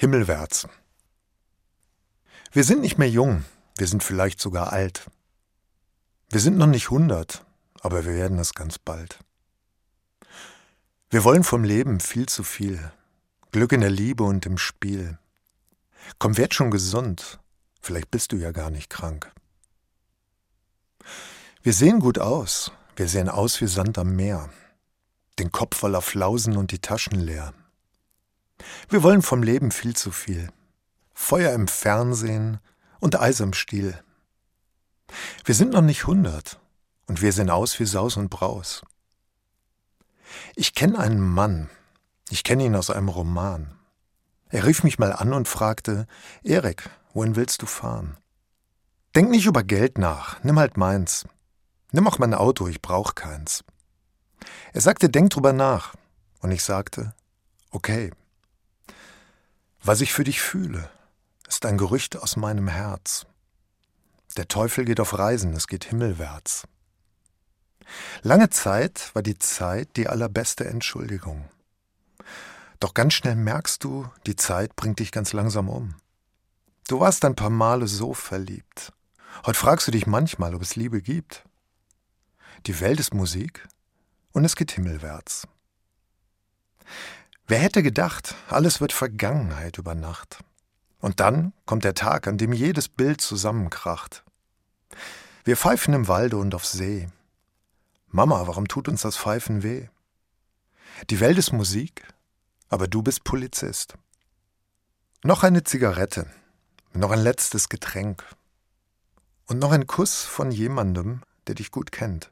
Himmelwärts. Wir sind nicht mehr jung, wir sind vielleicht sogar alt. Wir sind noch nicht hundert, aber wir werden es ganz bald. Wir wollen vom Leben viel zu viel, Glück in der Liebe und im Spiel. Komm, werd schon gesund, vielleicht bist du ja gar nicht krank. Wir sehen gut aus, wir sehen aus wie Sand am Meer, den Kopf voller Flausen und die Taschen leer. Wir wollen vom Leben viel zu viel. Feuer im Fernsehen und Eis im Stiel. Wir sind noch nicht hundert und wir sehen aus wie Saus und Braus. Ich kenne einen Mann, ich kenne ihn aus einem Roman. Er rief mich mal an und fragte, Erik, wohin willst du fahren? Denk nicht über Geld nach, nimm halt meins. Nimm auch mein Auto, ich brauch keins. Er sagte, denk drüber nach. Und ich sagte, okay. Was ich für dich fühle, ist ein Gerücht aus meinem Herz. Der Teufel geht auf Reisen, es geht himmelwärts. Lange Zeit war die Zeit die allerbeste Entschuldigung. Doch ganz schnell merkst du, die Zeit bringt dich ganz langsam um. Du warst ein paar Male so verliebt. Heute fragst du dich manchmal, ob es Liebe gibt. Die Welt ist Musik und es geht himmelwärts. Wer hätte gedacht, alles wird Vergangenheit über Nacht. Und dann kommt der Tag, an dem jedes Bild zusammenkracht. Wir pfeifen im Walde und auf See. Mama, warum tut uns das Pfeifen weh? Die Welt ist Musik, aber du bist Polizist. Noch eine Zigarette, noch ein letztes Getränk und noch ein Kuss von jemandem, der dich gut kennt.